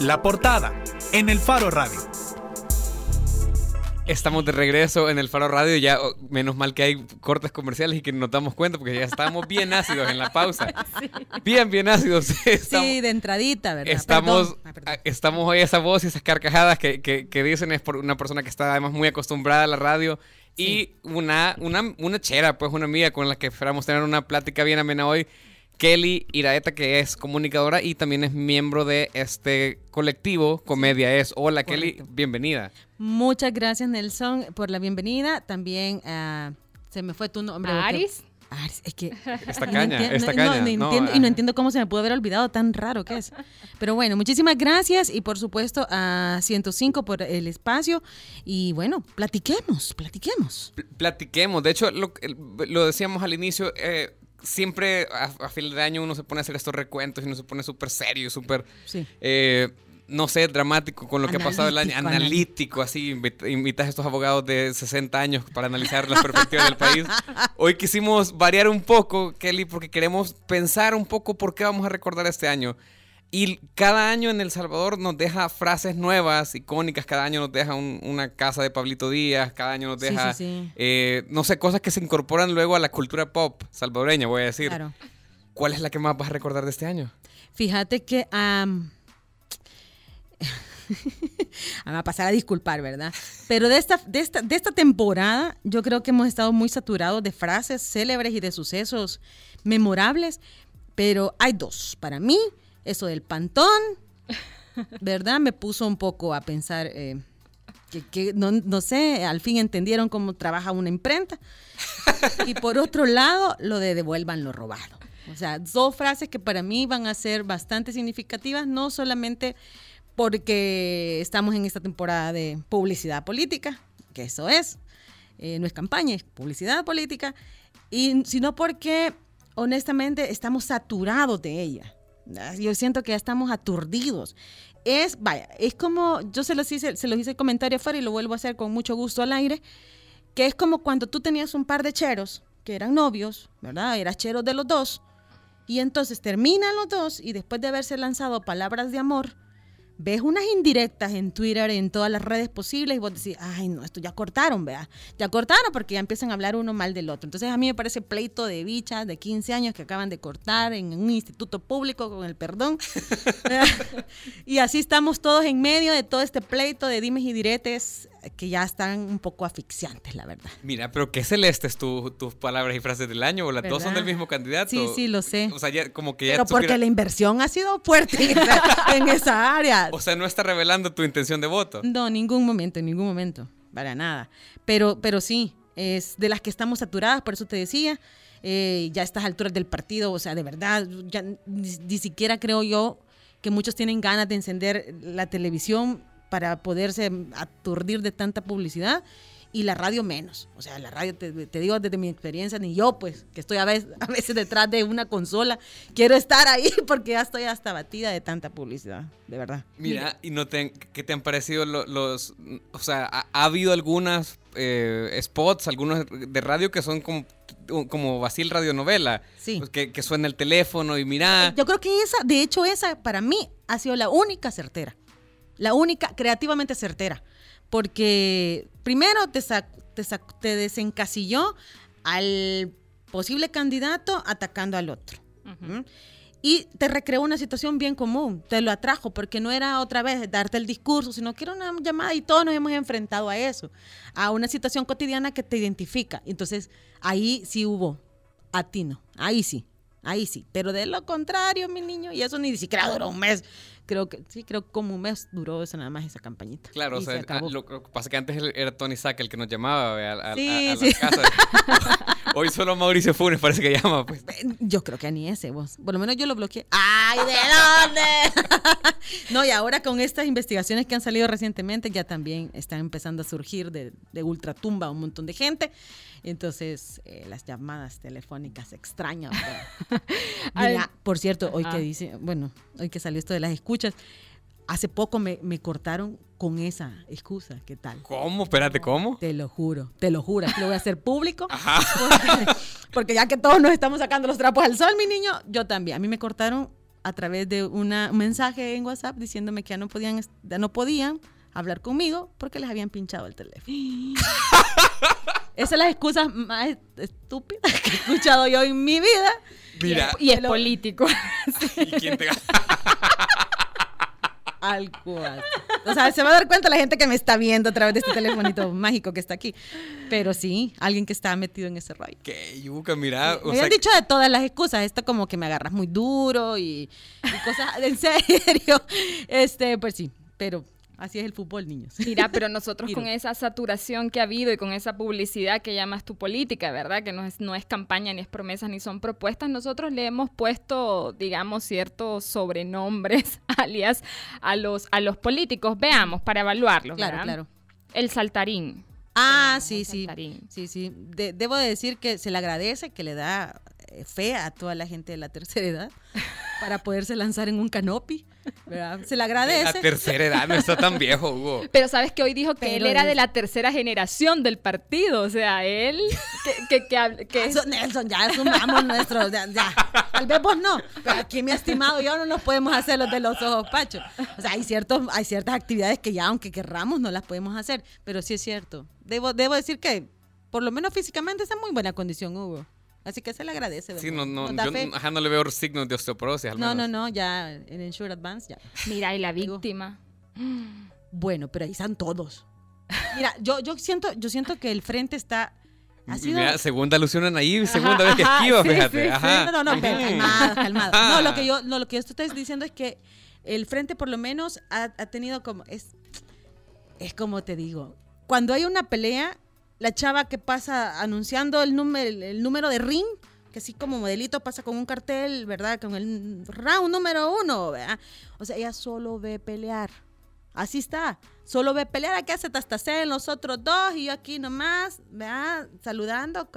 La portada en el Faro Radio. Estamos de regreso en el Faro Radio, ya oh, menos mal que hay cortes comerciales y que nos damos cuenta porque ya estábamos bien ácidos en la pausa. Bien, bien ácidos. sí, de entradita, ¿verdad? Estamos, ah, estamos hoy esa voz y esas carcajadas que, que, dicen es por una persona que está además muy acostumbrada a la radio y una, una, una chera, pues una amiga con la que esperamos tener una plática bien amena hoy. Kelly Iraeta, que es comunicadora y también es miembro de este colectivo Comedia Es. Hola Kelly, bienvenida. Muchas gracias Nelson por la bienvenida. También uh, se me fue tu nombre. Aris. Aris, es que... Esta caña, esta caña. No, entiendo, y no entiendo cómo se me pudo haber olvidado, tan raro que es. Pero bueno, muchísimas gracias y por supuesto a 105 por el espacio. Y bueno, platiquemos, platiquemos. platiquemos. De hecho, lo, lo decíamos al inicio, eh, siempre a, fin de año uno se pone a hacer estos recuentos y uno se pone súper serio, súper, eh, no sé, dramático con lo que ha pasado el año, analítico, así, invitas a estos abogados de 60 años para analizar las perspectivas del país. Hoy quisimos variar un poco, Kelly, porque queremos pensar un poco por qué vamos a recordar este año. Y cada año en El Salvador nos deja frases nuevas, icónicas. Cada año nos deja una casa de Pablito Díaz. Cada año nos deja, eh, no sé, cosas que se incorporan luego a la cultura pop salvadoreña, voy a decir. ¿Cuál es la que más vas a recordar de este año? Fíjate que... Um... me va a pasar a disculpar, ¿verdad? Pero de esta, de, esta, de esta temporada yo creo que hemos estado muy saturados de frases célebres y de sucesos memorables, pero hay dos. Para mí, eso del pantón, ¿verdad? Me puso un poco a pensar eh, que, no, sé, al fin entendieron cómo trabaja una imprenta. Y por otro lado, lo de devuelvan lo robado. O sea, dos frases que para mí van a ser bastante significativas, no solamente porque estamos en esta temporada de publicidad política, que eso es, eh, no es campaña, es publicidad política, y, sino porque honestamente estamos saturados de ella. Yo siento que ya estamos aturdidos. Es, vaya, es como, yo se los hice, se los hice el comentario afuera y lo vuelvo a hacer con mucho gusto al aire, que es como cuando tú tenías un par de cheros que eran novios, ¿verdad? Eras cheros de los dos. Y entonces terminan los dos y después de haberse lanzado palabras de amor, ves unas indirectas en Twitter, en todas las redes posibles, y vos decís, ay, no, esto ya cortaron, vea. Ya cortaron porque ya empiezan a hablar uno mal del otro. Entonces a mí me parece pleito de bichas de 15 años que acaban de cortar en un instituto público, con el perdón. y así estamos todos en medio de todo este pleito de dimes y diretes que ya están un poco asfixiantes, la verdad. Mira, pero qué celestes tus palabras y frases del año, o las dos son del mismo candidato. Sí, sí, lo sé. O sea, ya, como que ya Pero porque la inversión ha sido fuerte en esa, área. O sea, no está revelando tu intención de voto. No, ningún momento, en ningún momento, para nada. Pero, pero sí, es de las que estamos saturadas, por eso te decía. Eh, ya a estas alturas del partido, o sea, de verdad, ya ni siquiera creo yo que muchos tienen ganas de encender la televisión para poderse aturdir de tanta publicidad y la radio menos. O sea, la radio, te, digo desde mi experiencia, ni yo, pues, que estoy a veces, a veces detrás de una consola, quiero estar ahí porque ya estoy hasta batida de tanta publicidad, de verdad. Mira, ¿y no te, qué te han parecido los, o sea, ha, habido algunas eh, spots, algunos de radio que son como como Basil radionovela, sí. Pues, que, que, suena el teléfono y mira. Yo creo que esa, de hecho, esa para mí ha sido la única certera la única creativamente certera, porque primero te, te, desencasilló al posible candidato atacando al otro. Y te recreó una situación bien común, te lo atrajo, porque no era otra vez darte el discurso, sino que era una llamada y todos nos hemos enfrentado a eso, a una situación cotidiana que te identifica. Entonces, ahí sí hubo atino, ahí sí, ahí sí. Pero de lo contrario, mi niño, y eso ni siquiera duró un mes creo que sí, creo que como un mes duró eso nada más esa campañita. Claro, o sea, ah, lo, que pasa es que antes era Tony Sack el que nos llamaba a, sí, sí. Hoy solo Mauricio Funes parece que llama. Pues. Yo creo que ni ese vos. Por lo menos yo lo bloqueé. ¡Ay, de dónde! no, y ahora con estas investigaciones que han salido recientemente ya también están empezando a surgir de, de ultratumba un montón de gente. Entonces, eh, las llamadas telefónicas extrañas. por cierto, hoy que dice, bueno, hoy que salió esto de las escuchas, hace poco me, cortaron con esa excusa. ¿Qué tal? ¿Cómo? Espérate, ¿cómo? Te lo juro, te lo juro. Lo voy a hacer público. Porque, porque, ya que todos nos estamos sacando los trapos al sol, mi niño, yo también. A mí me cortaron a través de una, un mensaje en WhatsApp diciéndome que ya no podían, ya no podían hablar conmigo porque les habían pinchado el teléfono. Esa es la excusa más estúpida que he escuchado yo en mi vida. Mira. Y es, político. ¿Y quién te Al cual. O sea, se va a dar cuenta la gente que me está viendo a través de este telefonito mágico que está aquí. Pero sí, alguien que está metido en ese rollo. Qué yuca, mira. me han dicho de todas las excusas. Esto como que me agarras muy duro y, y cosas en serio. Este, pues sí, pero Así es el fútbol, niños. Mira, pero nosotros con esa saturación que ha habido y con esa publicidad que llamas tu política, ¿verdad? Que no es, no es campaña, ni es promesa, ni son propuestas, nosotros le hemos puesto, digamos, ciertos sobrenombres, alias, a los, a los políticos. Veamos, para evaluarlos, Claro, claro. El saltarín. Ah, sí, sí. Sí, sí. debo de decir que se le agradece, que le da eh, fe a toda la gente de la tercera edad para poderse lanzar en un canopy. Se le agradece. La tercera edad no está tan viejo, Hugo. Pero sabes que hoy dijo que él era de la tercera generación del partido. O sea, él. Que, que, que, Eso, Nelson, ya sumamos nuestros. Ya, ya. Tal vez vos no. Pero aquí, mi estimado, yo no nos podemos hacer los de los ojos pachos. O sea, hay, ciertos, hay ciertas actividades que ya, aunque querramos, no las podemos hacer. Pero sí es cierto. Debo, debo decir que, por lo menos físicamente, está en muy buena condición, Hugo. Así que se le agradece. Sí, no, no, yo ajá, no le veo signos de osteoporosis. Al no, no, no, ya en Insure Advance ya. Mira, y la víctima. Bueno, pero ahí están todos. Mira, yo, yo, siento, yo siento que el frente está... Ha sido... Mira, segunda alusión ahí, segunda vez que esquiva, fíjate. ajá. No, no, no, calmado, calmado. No, lo que yo, no, lo que yo estoy diciendo es que el frente por lo menos ha, ha tenido como... Es, es como te digo, cuando hay una pelea la chava que pasa anunciando el número, el número de ring, que así como modelito pasa con un cartel, ¿verdad? Con el round número uno, ¿verdad? O sea, ella solo ve pelear. Así está. Solo ve pelear. Aquí hace en los otros dos y yo aquí nomás, ¿verdad? Saludando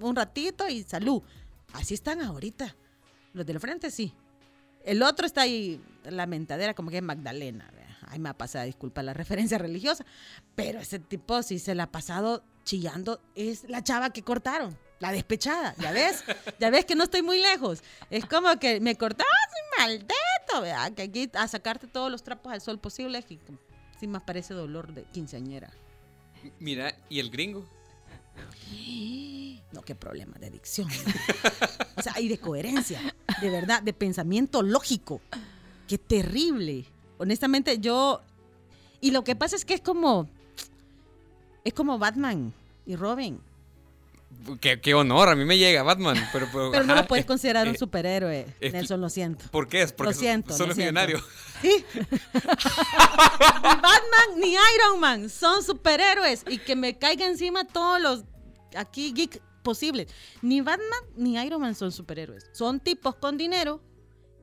un ratito y salud. Así están ahorita. Los del frente sí. El otro está ahí, la mentadera, como que es Magdalena, ¿verdad? Ay, me ha pasado, disculpa la referencia religiosa, pero ese tipo sí se la ha pasado chillando, es la chava que cortaron, la despechada, ¿ya ves? Ya ves que no estoy muy lejos. Es como que me cortaron, maldito, ¿verdad? Que aquí a sacarte todos los trapos al sol posibles, y sí más parece dolor de quinceañera. Mira, ¿y el gringo? No, qué problema de adicción. O sea, y de coherencia, de verdad, de pensamiento lógico. Qué terrible honestamente yo... Y lo que pasa es que es como... Es como Batman y Robin. Qué, honor, a mí me llega Batman. Pero, pero, no lo puedes considerar un eh, superhéroe, Nelson, lo siento. ¿Por qué? Es porque lo siento, son, son millonarios. Sí. Batman ni Iron Man son superhéroes y que me caiga encima todos los aquí geek posibles. Ni Batman ni Iron Man son superhéroes. Son tipos con dinero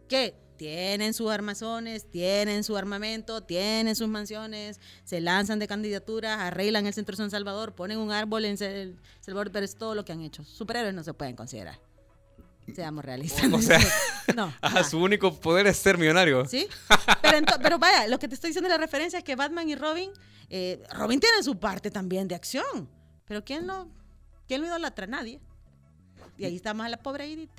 que tienen sus armazones, tienen su armamento, tienen sus mansiones, se lanzan de candidaturas, arreglan el centro de San Salvador, ponen un árbol en El Salvador, pero es todo lo que han hecho. Superhéroes no se pueden considerar. Seamos realistas. O sea, no, su único poder es ser millonario. Sí, pero, pero, vaya, lo que te estoy diciendo de la referencia es que Batman y Robin, eh, Robin tiene su parte también de acción, pero ¿quién lo, quién lo idolatra? Nadie. Y ahí está más la pobre Edith.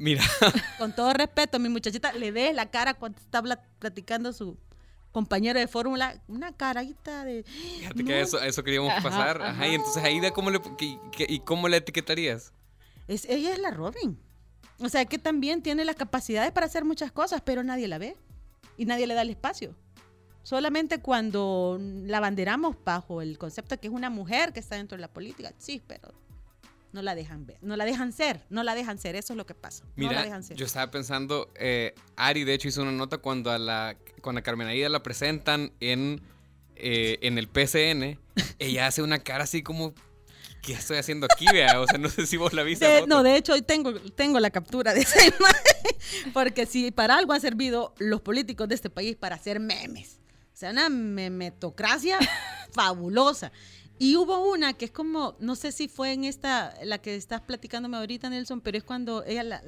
Mira. Con todo respeto, mi muchachita, le ves la cara cuando está platicando su compañero de fórmula, una carita de... Fíjate que eso, eso queríamos pasar. Ajá, y entonces ahí de cómo le, y cómo le etiquetarías. Es, ella es la Robin. O sea, que también tiene las capacidades para hacer muchas cosas, pero nadie la ve y nadie le da el espacio. Solamente cuando la banderamos bajo el concepto de que es una mujer que está dentro de la política, sí, pero no la dejan ver, no la dejan ser, no la dejan ser, eso es lo que pasa. Mira, no la dejan ser. yo estaba pensando, eh, Ari de hecho hizo una nota cuando a la, cuando a Carmen Aida la presentan en, eh, en el PCN, ella hace una cara así como, ¿qué estoy haciendo aquí, vea? O sea, no sé si vos la viste. no, de hecho hoy tengo, tengo la captura de esa imagen, porque si para algo han servido los políticos de este país para hacer memes, o sea, una memetocracia fabulosa. Y hubo una que es como, no sé si fue en esta, la que estás platicándome ahorita, Nelson, pero es cuando ella la,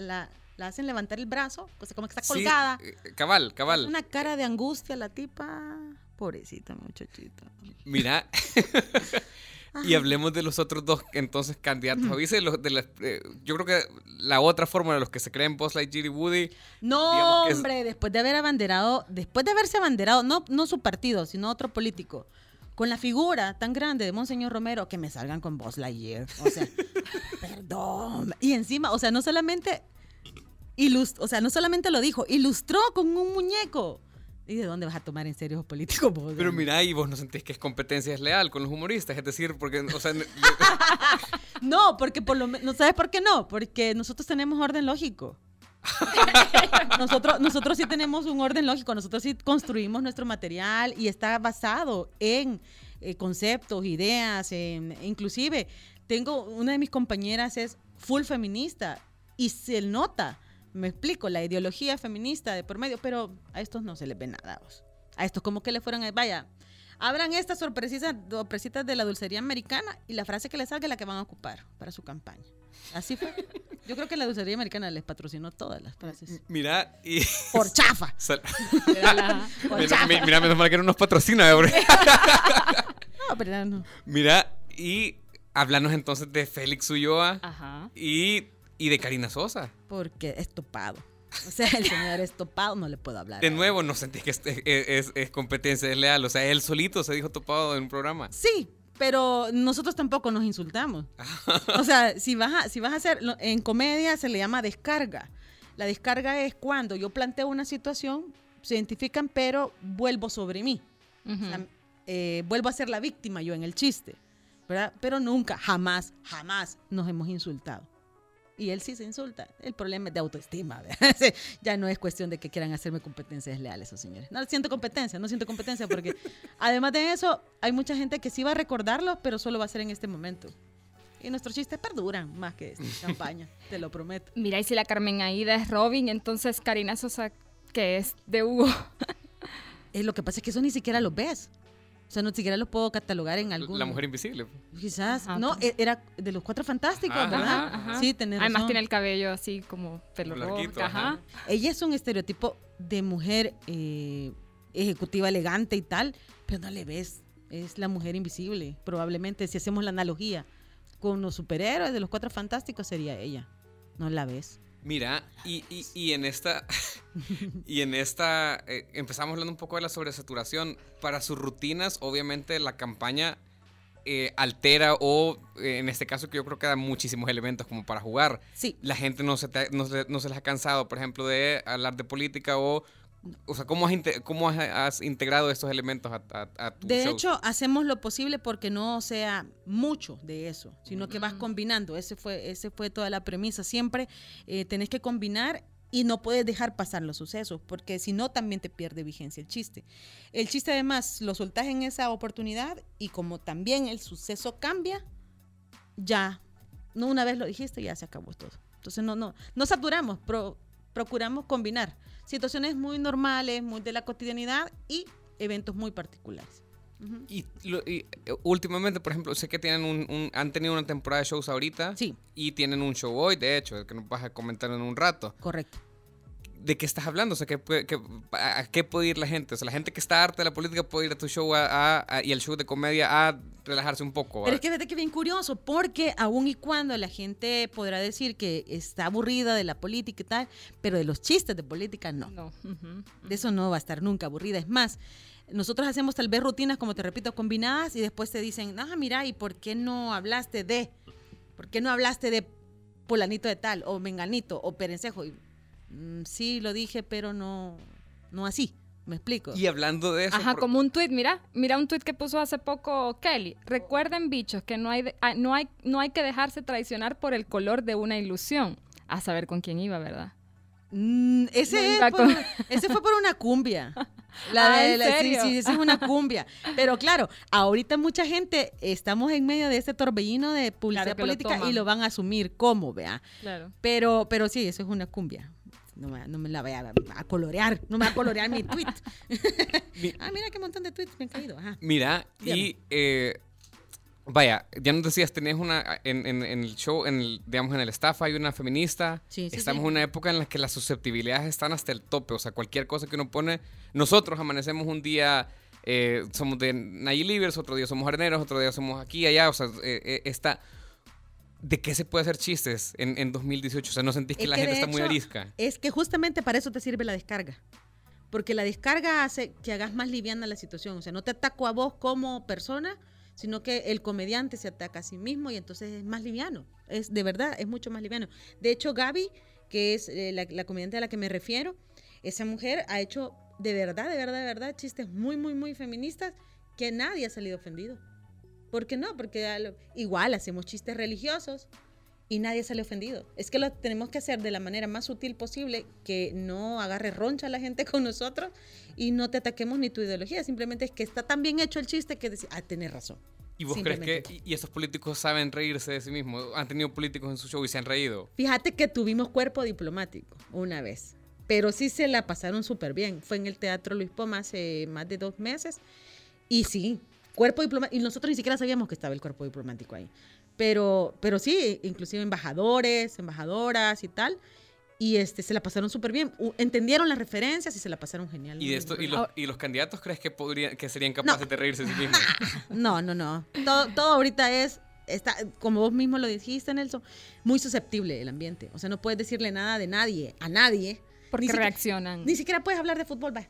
la, hacen levantar el brazo, o sea, como que está colgada. Sí, eh, cabal, cabal. Una cara de angustia la tipa. Pobrecita muchachita. Mira, Y hablemos de los otros dos entonces candidatos de eh, yo creo que la otra forma de los que se creen Buzz Lightyear y Woody. No, hombre, después de haber abanderado, después de haberse abanderado, no, no su partido, sino otro político, con la figura tan grande de Monseñor Romero, que me salgan con Buzz Lightyear. O sea, perdón. Y encima, o sea, no solamente o sea, no solamente lo dijo, ilustró con un muñeco. ¿Y de dónde vas a tomar en serio los políticos vos? Pero mira, y vos no sentís que es competencia desleal con los humoristas, es decir, porque, o sea... no, porque por lo menos, ¿sabes por qué no? Porque nosotros tenemos orden lógico. nosotros, nosotros sí tenemos un orden lógico, nosotros sí construimos nuestro material y está basado en eh, conceptos, ideas, inclusive tengo, una de mis compañeras es full feminista y se nota me explico, la ideología feminista de por medio, pero a estos no se les ve nada. A estos como que le fueron, vaya, abran estas sorpresitas, sorpresitas de la dulcería americana y la frase que les salga es la que van a ocupar para su campaña. Así fue. Yo creo que la dulcería americana les patrocinó todas las frases. Mira, y. Por chafa. mira, mira, menos mal que no nos patrocina, no, pero no. Mira, y háblanos entonces de Félix Ulloa Ajá. y y de Karina Sosa. Porque es topado. O sea, el señor es topado, no le puedo hablar. De nuevo, no sentí que es, es, es, competencia desleal. O sea, él solito se dijo topado en un programa. Sí, pero nosotros tampoco nos insultamos. o sea, si vas a, si vas a hacer, en comedia se le llama descarga. La descarga es cuando yo planteo una situación, se identifican, pero vuelvo sobre mí. Eh, vuelvo a ser la víctima yo en el chiste. ¿verdad? Pero nunca, jamás, jamás nos hemos insultado y él sí se insulta. El problema es de autoestima. ya no es cuestión de que quieran hacerme competencias leales esos señores. No siento competencia, no siento competencia porque además de eso hay mucha gente que sí va a recordarlo, pero solo va a ser en este momento. Y nuestros chistes perduran más que esta campaña, te lo prometo. Mira, y si la Carmen Aida es Robin, entonces Karina Sosa, que es de Hugo. Eh, lo que pasa es que eso ni siquiera lo ves. O sea, no siquiera lo puedo catalogar en algún... La mujer invisible. Quizás. no, e-, era de los cuatro fantásticos, ¿verdad? Sí, tener Además tiene el cabello así como pelo ajá. Ella es un estereotipo de mujer eh, ejecutiva elegante y tal, pero no le ves. Es la mujer invisible, probablemente. Si hacemos la analogía con los superhéroes de los cuatro fantásticos, sería ella. No la ves. Mira, y, y, en esta, y en esta, eh, empezamos hablando un poco de la sobresaturación. Para sus rutinas, obviamente la campaña eh, altera o, eh, en este caso que yo creo que da muchísimos elementos como para jugar. Sí. La gente no se, no, no se les ha cansado, por ejemplo, de hablar de política o o sea, ¿cómo has, cómo has, integrado estos elementos a, a, tu De hecho, hacemos lo posible porque no sea mucho de eso, sino que vas mm. combinando. Ese fue, ese fue toda la premisa. Siempre eh, tenés que combinar y no puedes dejar pasar los sucesos, porque si no también te pierde vigencia el chiste. El chiste además lo soltás en esa oportunidad y como también el suceso cambia, ya, no una vez lo dijiste, ya se acabó todo. Entonces no, no, no saturamos, procuramos combinar situaciones muy normales, muy de la cotidianidad y eventos muy particulares. y, eh, últimamente, por ejemplo, sé que tienen un, han tenido una temporada de shows ahorita. Sí. Y tienen un show hoy, de hecho, que nos vas a comentar en un rato. Correcto. ¿De qué estás hablando? O sea, ¿qué, ¿a qué puede ir la gente? O sea, la gente que está harta de la política puede ir a tu show y el show de comedia a relajarse un poco. Pero es que fíjate que bien curioso, porque aún y cuando la gente podrá decir que está aburrida de la política y tal, pero de los chistes de política no. no. De eso no va a estar nunca aburrida. Es más, nosotros hacemos tal vez rutinas, como te repito, combinadas y después te dicen, ah, mira, ¿y por qué no hablaste de? ¿Por qué no hablaste de polanito de tal, o menganito, o perencejo? Y, Mm, sí, lo dije, pero no, no así. ¿Me explico? Y hablando de eso. Ajá, como un tweet, mira, mira un tweet que puso hace poco Kelly. Recuerden, bichos, que no hay, ah, no hay, no hay que dejarse traicionar por el color de una ilusión. A saber con quién iba, ¿verdad? Mm, ese, ese fue por una cumbia. La ah, de, sí, sí, esa es una cumbia. Pero claro, ahorita mucha gente estamos en medio de este torbellino de publicidad política y lo van a asumir como, vea. Claro. Pero, pero sí, eso es una cumbia no me, no me la voy a, colorear, no me va a colorear mi tweet. ah, mira qué montón de tweets me han caído. Mira, y eh, vaya, ya nos decías, tenés una, en, en, el show, en el, digamos, en el staff hay una feminista. Estamos en una época en la que las susceptibilidades están hasta el tope, o sea, cualquier cosa que uno pone, nosotros amanecemos un día eh, somos de Nayilivers, otro día somos areneros, otro día somos aquí, allá, o sea, eh, está... ¿De qué se puede hacer chistes en, en 2018? O sea, ¿no sentís que la gente está muy arisca? Es que justamente para eso te sirve la descarga. Porque la descarga hace que hagas más liviana la situación. O sea, no te ataco a vos como persona, sino que el comediante se ataca a sí mismo y entonces es más liviano. Es de verdad, es mucho más liviano. De hecho, Gaby, que es eh, la, comediante a la que me refiero, esa mujer ha hecho de verdad, de verdad, de verdad chistes muy, muy, muy feministas que nadie ha salido ofendido. ¿Por qué no? Porque igual hacemos chistes religiosos y nadie sale ofendido. Es que lo tenemos que hacer de la manera más sutil posible, que no agarre roncha a la gente con nosotros y no te ataquemos ni tu ideología. Simplemente es que está tan bien hecho el chiste que decir, ah, tenés razón. ¿Y vos crees que y esos políticos saben reírse de sí mismos? ¿Han tenido políticos en su show y se han reído? Fíjate que tuvimos cuerpo diplomático una vez, pero sí se la pasaron súper bien. Fue en el Teatro Luis Poma hace más de dos meses y sí, cuerpo diplomático. Y nosotros ni siquiera sabíamos que estaba el cuerpo diplomático ahí. Pero, pero sí, inclusive embajadores, embajadoras y tal. Y este, se la pasaron súper bien. entendieron las referencias y se la pasaron genial. ¿Y, esto, y, los, ¿y los candidatos crees que, podrían, que serían capaces de reírse de sí mismos? No, no, no. Todo, todo ahorita es, está, como vos mismo lo dijiste, Nelson, muy susceptible el ambiente. O sea, no puedes decirle nada de nadie, a nadie. Porque reaccionan. ni siquiera puedes hablar de fútbol, va.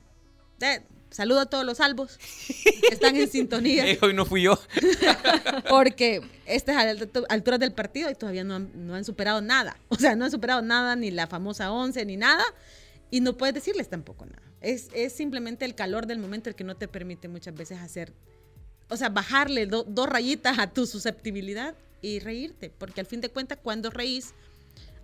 Saludo a todos los salvos que están en sintonía. hoy no fui yo. Porque estas alturas del partido y todavía no han, superado nada. O sea, no han superado nada, ni la famosa 11, ni nada. Y no puedes decirles tampoco nada. Es, simplemente el calor del momento el que no te permite muchas veces hacer, o sea, bajarle dos rayitas a tu susceptibilidad y reírte. Porque al fin de cuentas, cuando reís,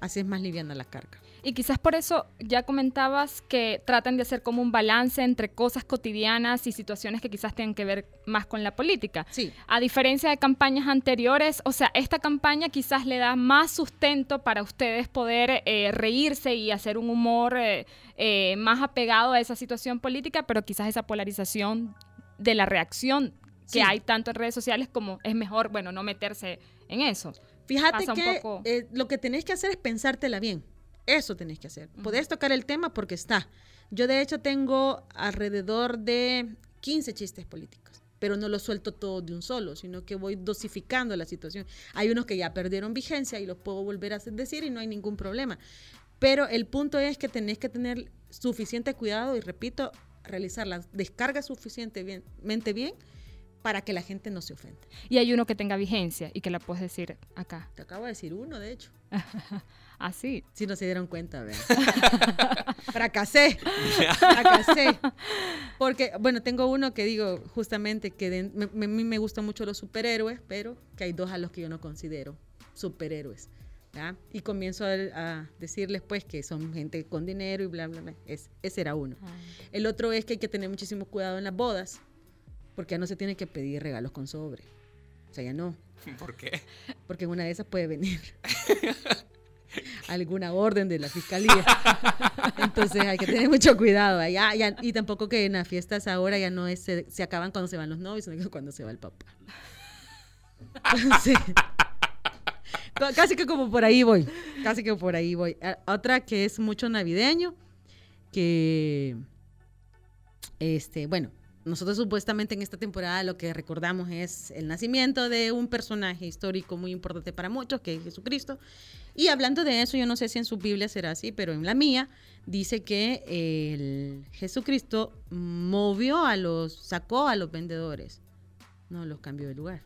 así es más liviana la carga. Y quizás por eso ya comentabas que tratan de hacer como un balance entre cosas cotidianas y situaciones que quizás tienen que ver más con la política. Sí. A diferencia de campañas anteriores, o sea, esta campaña quizás le da más sustento para ustedes poder eh, reírse y hacer un humor eh, eh, más apegado a esa situación política, pero quizás esa polarización de la reacción que hay tanto en redes sociales como es mejor, bueno, no meterse en eso. Fíjate que lo que tenés que hacer es pensártela bien. Eso tenés que hacer. Podés tocar el tema porque está. Yo de hecho tengo alrededor de 15 chistes políticos, pero no los suelto todos de un solo, sino que voy dosificando la situación. Hay unos que ya perdieron vigencia y los puedo volver a decir y no hay ningún problema. Pero el punto es que tenés que tener suficiente cuidado y repito, realizar la descarga suficientemente bien para que la gente no se ofenda. Y hay uno que tenga vigencia y que la puedes decir acá. Te acabo de decir uno, de hecho. Así. Si no se dieron cuenta, vean. Fracasé. Fracasé. Porque, bueno, tengo uno que digo justamente que a mí me, gustan mucho los superhéroes, pero que hay dos a los que yo no considero superhéroes. Y comienzo a, decirles pues que son gente con dinero y bla, bla, bla. Es, ese era uno. El otro es que hay que tener muchísimo cuidado en las bodas, porque ya no se tiene que pedir regalos con sobre. O sea, ya no. ¿Por qué? Porque en una de esas puede venir alguna orden de la fiscalía. Entonces hay que tener mucho cuidado. Ya, y tampoco que en las fiestas ahora ya no es, se, acaban cuando se van los novios, sino cuando se va el papá. Casi que como por ahí voy. Casi que por ahí voy. Otra que es mucho navideño, que, este, bueno, nosotros supuestamente en esta temporada lo que recordamos es el nacimiento de un personaje histórico muy importante para muchos, que es Jesucristo. Y hablando de eso, yo no sé si en su Biblia será así, pero en la mía dice que el Jesucristo movió a los, sacó a los vendedores, no los cambió de lugar.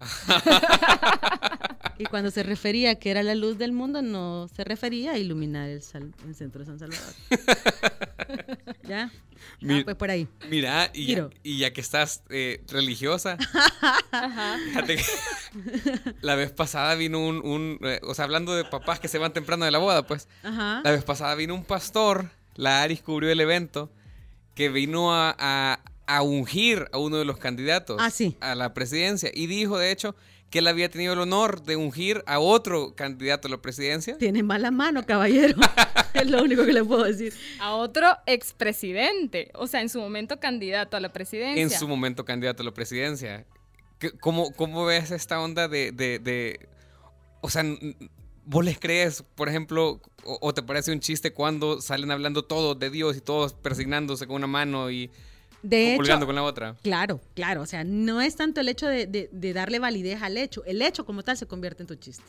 y cuando se refería que era la luz del mundo, no se refería a iluminar el, centro de San Salvador. ¿Ya? Ah, pues por ahí. Mira, y, ya, que estás eh, religiosa, fíjate que la vez pasada vino un, eh, o sea, hablando de papás que se van temprano de la boda, pues, la vez pasada vino un pastor, la Aris cubrió el evento, que vino a a ungir a uno de los candidatos ah, a la presidencia. Y dijo, de hecho, que él había tenido el honor de ungir a otro candidato a la presidencia. Tiene mala mano, caballero. es lo único que le puedo decir. A otro expresidente. O sea, en su momento candidato a la presidencia. En su momento candidato a la presidencia. ¿Cómo, cómo ves esta onda de, de, O sea, ¿vos les crees, por ejemplo, o, te parece un chiste cuando salen hablando todos de Dios y todos persignándose con una mano y De hecho, con la otra. Claro, claro. O sea, no es tanto el hecho de, darle validez al hecho. El hecho como tal se convierte en tu chiste.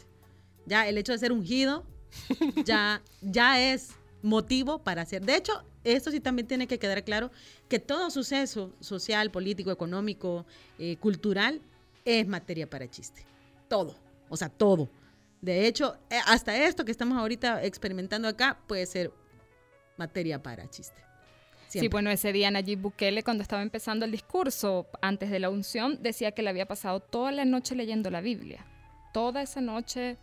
Ya el hecho de ser ungido ya, ya es motivo para hacer. De hecho, esto sí también tiene que quedar claro que todo suceso social, político, económico, eh, cultural es materia para chiste. Todo. O sea, todo. De hecho, eh, hasta esto que estamos ahorita experimentando acá puede ser materia para chiste. Sí, bueno, ese día Nayib Bukele, cuando estaba empezando el discurso antes de la unción, decía que le había pasado toda la noche leyendo la Biblia. Toda esa noche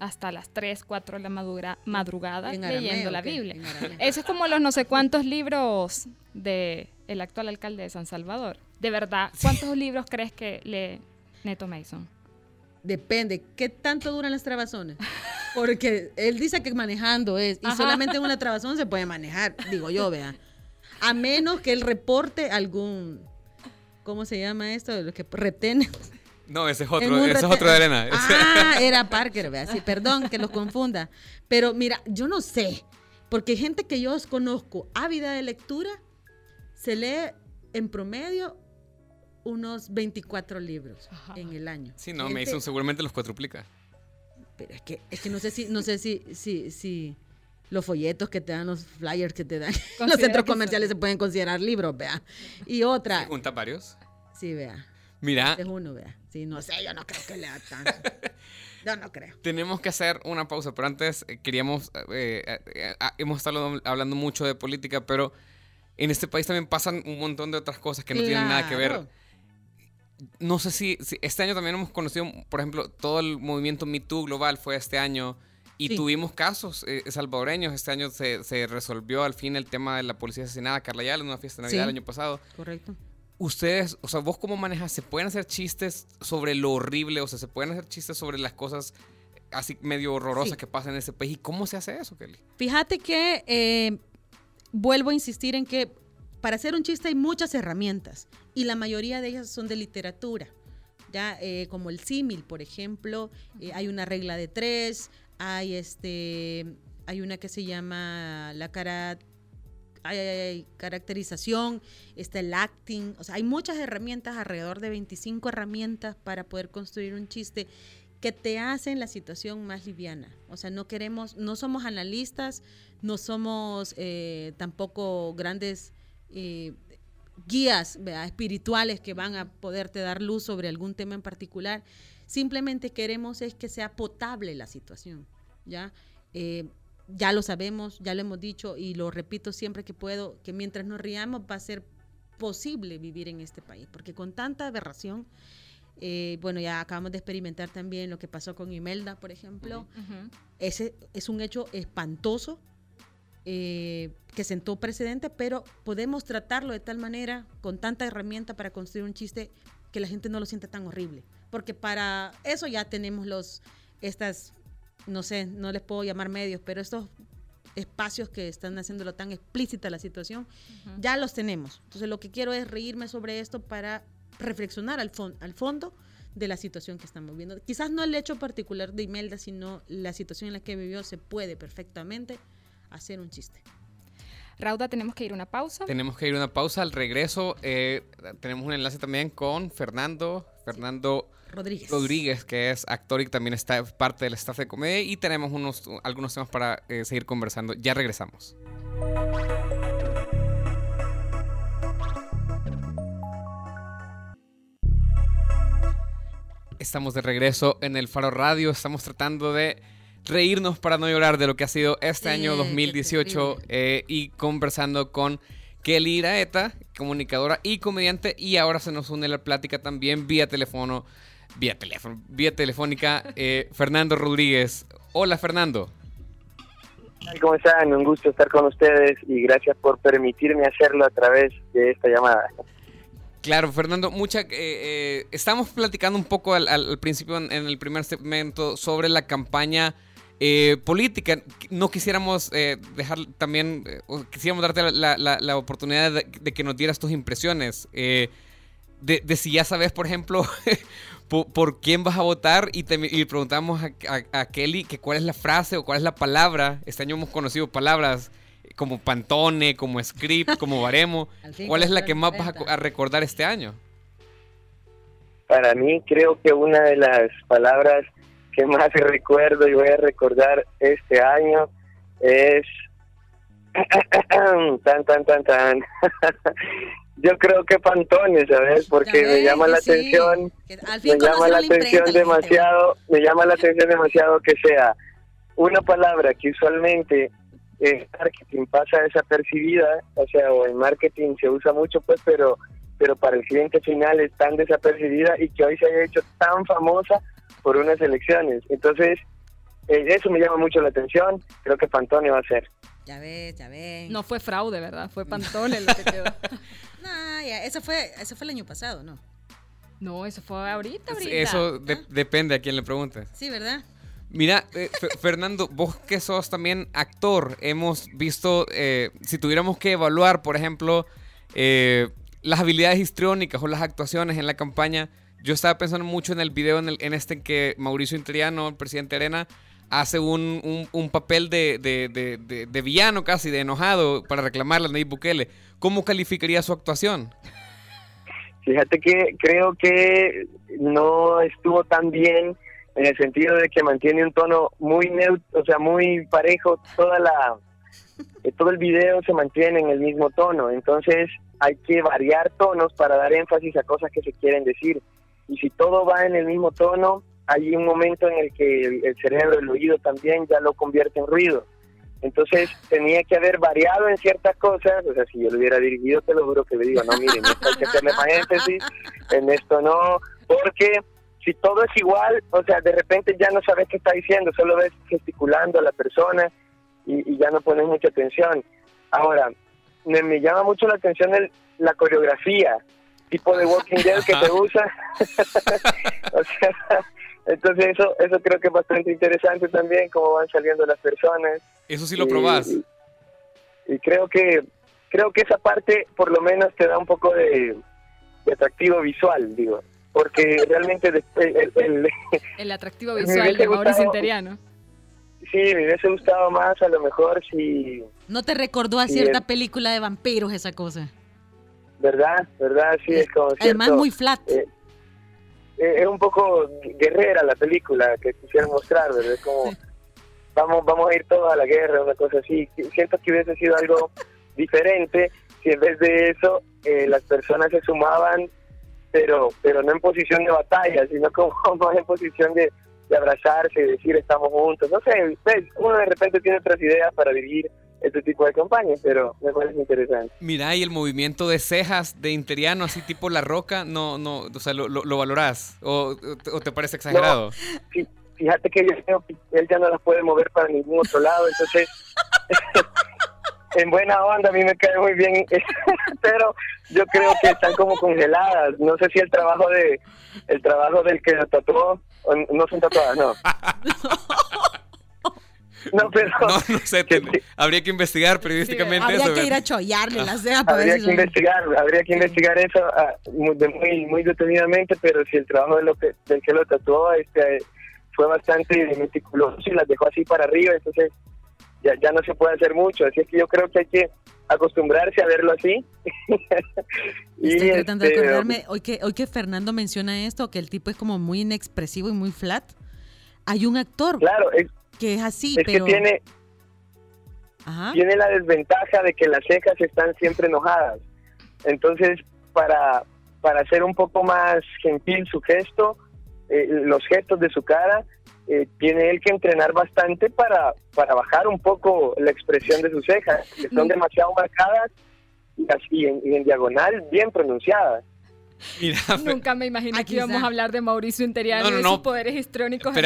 hasta las 3, 4 de la madrugada leyendo la Biblia. Eso es como los no sé cuántos libros de el actual alcalde de San Salvador. De verdad, ¿cuántos libros crees que lee Neto Mason? Depende, ¿qué tanto duran las trabazones? Porque él dice que manejando es, y solamente en una trabazón se puede manejar, digo yo, vea. A menos que él reporte algún, ¿cómo se llama esto? Lo que retén. No, ese es otro, ese es otro de Elena. Ah, era Parker, vea, sí, perdón que los confunda. Pero mira, yo no sé, porque gente que yo conozco ávida de lectura, se lee en promedio unos 24 libros en el año. Sí, no, me hizo seguramente los cuatroplica. Pero es que, es que no sé si, no sé si, si, si los folletos que te dan, los flyers que te dan, los centros comerciales se pueden considerar libros, vea. Y otra. ¿Junta varios? Sí, vea. Mira. es uno, vea. Sí, no sé, yo no creo que lea tanto. yo no creo. Tenemos que hacer una pausa, pero antes eh, queríamos, eh, eh, ah, hemos estado hablando mucho de política, pero en este país también pasan un montón de otras cosas que no tienen nada que ver no sé si, este año también hemos conocido, por ejemplo, todo el movimiento Me Too global fue este año y tuvimos casos eh, salvadoreños. Este año se, se, resolvió al fin el tema de la policía asesinada, Carla Yala, en una fiesta de Navidad el año pasado. Correcto. Ustedes, o sea, vos cómo manejas, ¿se pueden hacer chistes sobre lo horrible? O sea, ¿se pueden hacer chistes sobre las cosas así medio horrorosas que pasan en ese país? ¿Y cómo se hace eso, Kelly? Fíjate que eh, vuelvo a insistir en que para hacer un chiste hay muchas herramientas y la mayoría de ellas son de literatura. Ya, eh, como el símil, por ejemplo, eh, hay una regla de tres, hay este, hay una que se llama la cara, hay, caracterización, está el acting, o sea, hay muchas herramientas, alrededor de 25 herramientas para poder construir un chiste que te hacen la situación más liviana. O sea, no queremos, no somos analistas, no somos eh, tampoco grandes guías espirituales que van a poderte dar luz sobre algún tema en particular. Simplemente queremos es que sea potable la situación, ¿ya? Eh, ya lo sabemos, ya lo hemos dicho y lo repito siempre que puedo, que mientras nos riamos va a ser posible vivir en este país, porque con tanta aberración, eh, bueno, ya acabamos de experimentar también lo que pasó con Imelda, por ejemplo, ese es un hecho espantoso, eh, que sentó precedente, pero podemos tratarlo de tal manera, con tanta herramienta para construir un chiste, que la gente no lo siente tan horrible. Porque para eso ya tenemos los, estas, no sé, no les puedo llamar medios, pero estos espacios que están haciéndolo tan explícita la situación, ya los tenemos. Entonces lo que quiero es reírme sobre esto para reflexionar al, al fondo de la situación que estamos viendo. Quizás no el hecho particular de Imelda, sino la situación en la que vivió se puede perfectamente hacer un chiste. Rauda, tenemos que ir a una pausa. Tenemos que ir a una pausa. Al regreso eh, tenemos un enlace también con Fernando, Fernando Rodríguez. Rodríguez, que es actor y también está parte del staff de comedia. Y tenemos unos, algunos temas para eh, seguir conversando. Ya regresamos. Estamos de regreso en el Faro Radio. Estamos tratando de reírnos para no llorar de lo que ha sido este año 2018 eh, y conversando con Kelly Iraeta, comunicadora y comediante, y ahora se nos une la plática también vía teléfono, vía teléfono, vía telefónica, eh, Fernando Rodríguez. Hola Fernando. ¿Cómo están? Un gusto estar con ustedes y gracias por permitirme hacerlo a través de esta llamada. Claro, Fernando, mucha, eh, estamos platicando un poco al, principio en, el primer segmento sobre la campaña eh, política. No quisiéramos eh, dejar también, eh, quisiéramos darte la, oportunidad de, que nos dieras tus impresiones. De, si ya sabes, por ejemplo, por, quién vas a votar y, te, preguntamos a, Kelly que cuál es la frase o cuál es la palabra. Este año hemos conocido palabras como Pantone, como Script, como Baremo. ¿Cuál es la que más vas a, recordar este año? Para mí creo que una de las palabras que más recuerdo y voy a recordar este año es tan tan tan tan yo creo que Pantone, ¿sabes? Porque me llama la atención, me llama la atención demasiado, me llama la atención demasiado que sea una palabra que usualmente en marketing pasa desapercibida, o sea, o en marketing se usa mucho, pues, pero pero para el cliente final es tan desapercibida y que hoy se haya hecho tan famosa por unas elecciones. Entonces, eh, eso me llama mucho la atención, creo que Pantone va a ser. Ya ves, ya ves. No fue fraude, ¿verdad? Fue Pantone lo que quedó. no, ya, eso fue, eso fue el año pasado, ¿no? No, eso fue ahorita, ahorita. Eso ah. depende a quién le pregunte. Sí, ¿verdad? Mira, eh, Fernando, vos que sos también actor, hemos visto, eh, si tuviéramos que evaluar, por ejemplo, eh, las habilidades histriónicas o las actuaciones en la campaña, yo estaba pensando mucho en el video en, el, en este en que Mauricio Interiano, el presidente Arena, hace un, un, papel de, de, de, villano casi, de enojado, para reclamarle a Nayib Bukele. ¿Cómo calificaría su actuación? Fíjate que creo que no estuvo tan bien en el sentido de que mantiene un tono muy neutro, o sea, muy parejo, toda la eh, todo el video se mantiene en el mismo tono, entonces hay que variar tonos para dar énfasis a cosas que se quieren decir. Y si todo va en el mismo tono, hay un momento en el que el, cerebro, el oído también ya lo convierte en ruido. Entonces tenía que haber variado en ciertas cosas, o sea, si yo lo hubiera dirigido, te lo juro que le digo, no, miren, esto hay que hacerle más énfasis, en esto no, porque si todo es igual, o sea, de repente ya no sabes qué está diciendo, solo ves gesticulando a la persona y, ya no pones mucha atención. Ahora, me, llama mucho la atención el, la coreografía, tipo de Walking Dead que te usa. o sea, entonces eso eso creo que es bastante interesante también, cómo van saliendo las personas. Eso sí lo probás. Y, creo que creo que esa parte por lo menos te da un poco de atractivo visual, digo porque realmente el, el, atractivo visual de Mauricio Interiano. Sí, me hubiese gustado más a lo mejor si... ¿No te recordó a cierta película de vampiros esa cosa? ¿Verdad? ¿Verdad? Sí, es, como Además muy flat. Eh, es un poco guerrera la película que quisieran mostrar, ¿verdad? Es como... Vamos, vamos a ir todos a la guerra, una cosa así. Siento que hubiese sido algo diferente si en vez de eso eh, las personas se sumaban pero pero no en posición de batalla, sino como más en posición de, abrazarse y decir estamos juntos. No sé, uno de repente tiene otras ideas para dirigir este tipo de campañas, pero me parece interesante. Mira, y el movimiento de cejas de Interiano, así tipo La Roca, no, no, o sea, ¿lo, lo, valorás? ¿O, te parece exagerado? fíjate que él ya no las puede mover para ningún otro lado, entonces... en buena onda, a mí me cae muy bien, pero yo creo que están como congeladas. No sé si el trabajo de el trabajo del que lo tatuó, no son tatuadas, no. No, pero... No, sé, habría que investigar periodísticamente habría eso. Habría que ir a chollarle las cejas Habría que investigar, habría que investigar eso ah, muy, muy detenidamente, pero si el trabajo de lo que, del que lo tatuó este, fue bastante meticuloso y las dejó así para arriba, entonces ya, ya no se puede hacer mucho. Así es que yo creo que hay que acostumbrarse a verlo así. Estoy tratando de este, acordarme, hoy que, hoy que Fernando menciona esto, que el tipo es como muy inexpresivo y muy flat, hay un actor claro, que es así, pero... Que tiene, tiene la desventaja de que las cejas están siempre enojadas. Entonces, para, para hacer un poco más gentil su gesto, eh, los gestos de su cara, eh, tiene él que entrenar bastante para, para bajar un poco la expresión de sus cejas, que son demasiado marcadas y, así en, diagonal bien pronunciadas. Nunca me imaginé que íbamos a hablar de Mauricio Interiano y de sus poderes histriónicos de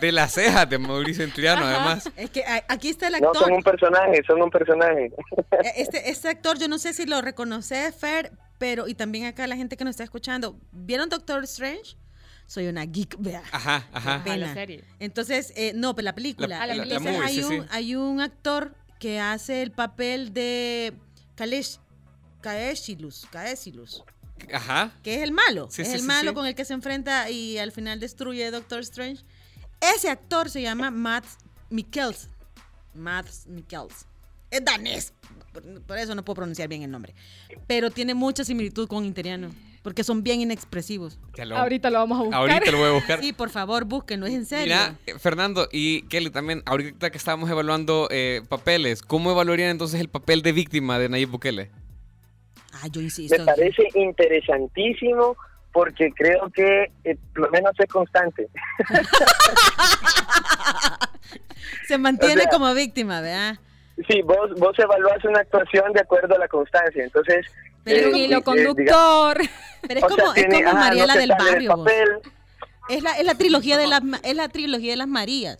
de las cejas de Mauricio Interiano, además. Es que aquí está el actor. No, son un personaje, son un personaje. Eh, este, este actor, yo no sé si lo reconoce, Fer, pero, y también acá la gente que nos está escuchando, ¿vieron Doctor Strange? soy una geek, vea. Ajá, ajá. la serie. Entonces, eh, no, pero la película. La, hay, un, hay un actor que hace el papel de Kalesh, Kaeshilus, Kaeshilus. Ajá. Que es el malo. es el malo con el que se enfrenta y al final destruye a Doctor Strange. Ese actor se llama Matt Mikkels. Matt Mikkels. es danés. Por, eso no puedo pronunciar bien el nombre. Pero tiene mucha similitud con Interiano. Porque son bien inexpresivos. ahorita lo vamos a buscar. Ahorita lo voy a buscar. Sí, por favor, búsquenlo, es en serio. Mira, eh, Fernando y Kelly también, ahorita que estábamos evaluando eh, papeles, ¿cómo evaluarían entonces el papel de víctima de Nayib Bukele? Ah, yo insisto. Me parece interesantísimo porque creo que eh, por lo menos es constante. Se mantiene como víctima, ¿verdad? Sí, vos, vos evaluás una actuación de acuerdo a la constancia, entonces... Pero eh, lo conductor. Pero es como, es como Mariela del Barrio. Es la, es la trilogía de las es la trilogía de las Marías.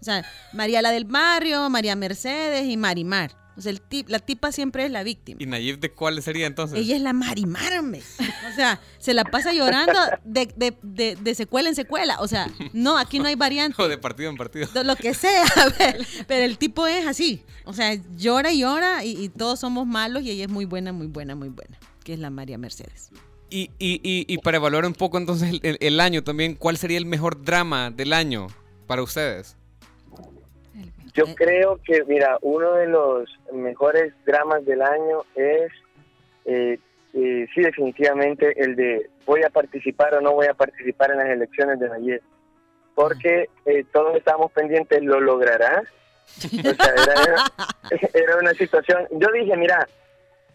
O sea, María la del Barrio, María Mercedes y Marimar. O sea, el la tipa siempre es la víctima. ¿Y Nayib de cuál sería entonces? Ella es la Marimarme. O sea, se la pasa llorando de, de, de, de, secuela en secuela. O sea, no, aquí no hay variante. O de partido en partido. lo que sea. pero el tipo es así. O sea, llora y llora y, todos somos malos y ella es muy buena, muy buena, muy buena. Que es la María Mercedes. Y, y, y, y para evaluar un poco entonces el año también, ¿cuál sería el mejor drama del año para ustedes? Yo eh. creo que, mira, uno de los mejores dramas del año es, eh, eh, sí, definitivamente, el de voy a participar o no voy a participar en las elecciones de ayer. Porque eh, todos estábamos pendientes, ¿lo logrará? O sea, era, era una situación. Yo dije, mira,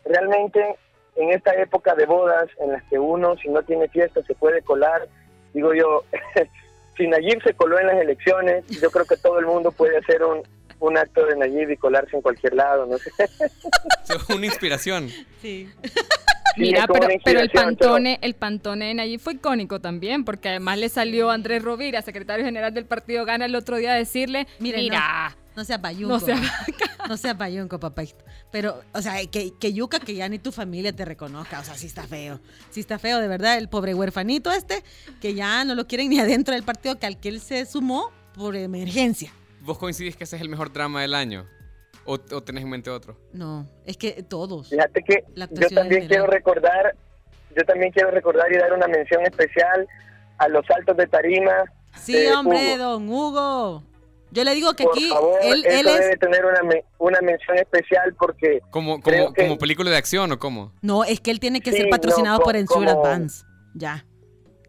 realmente en esta época de bodas en las que uno, si no tiene fiesta, se puede colar, digo yo, si Nayib se coló en las elecciones, yo creo que todo el mundo puede hacer un, un acto de Nayib y colarse en cualquier lado, no sé. una inspiración. Sí. Mira, pero, pero, el pantone, el pantone de Nayib fue icónico también, porque además le salió Andrés Rovira, secretario general del partido Gana, el otro día a decirle, mira, no, sea payunco, no sea, no sea payunco, papá. Pero, o sea, que, que yuca que ya ni tu familia te reconozca, o sea, sí está feo, sí está feo, de verdad, el pobre huerfanito este, que ya no lo quieren ni adentro del partido, que al que él se sumó por emergencia. ¿Vos coincidís que ese es el mejor drama del año? ¿O, tenés en mente otro? No, es que todos. Fíjate que yo también quiero recordar, yo también quiero recordar y dar una mención especial a los saltos de tarima. Sí, hombre, don Hugo. Yo le digo que aquí él, él debe tener una, una mención especial porque como como, como película de acción o cómo. No, es que él tiene que ser patrocinado por Ensure Advance. Ya.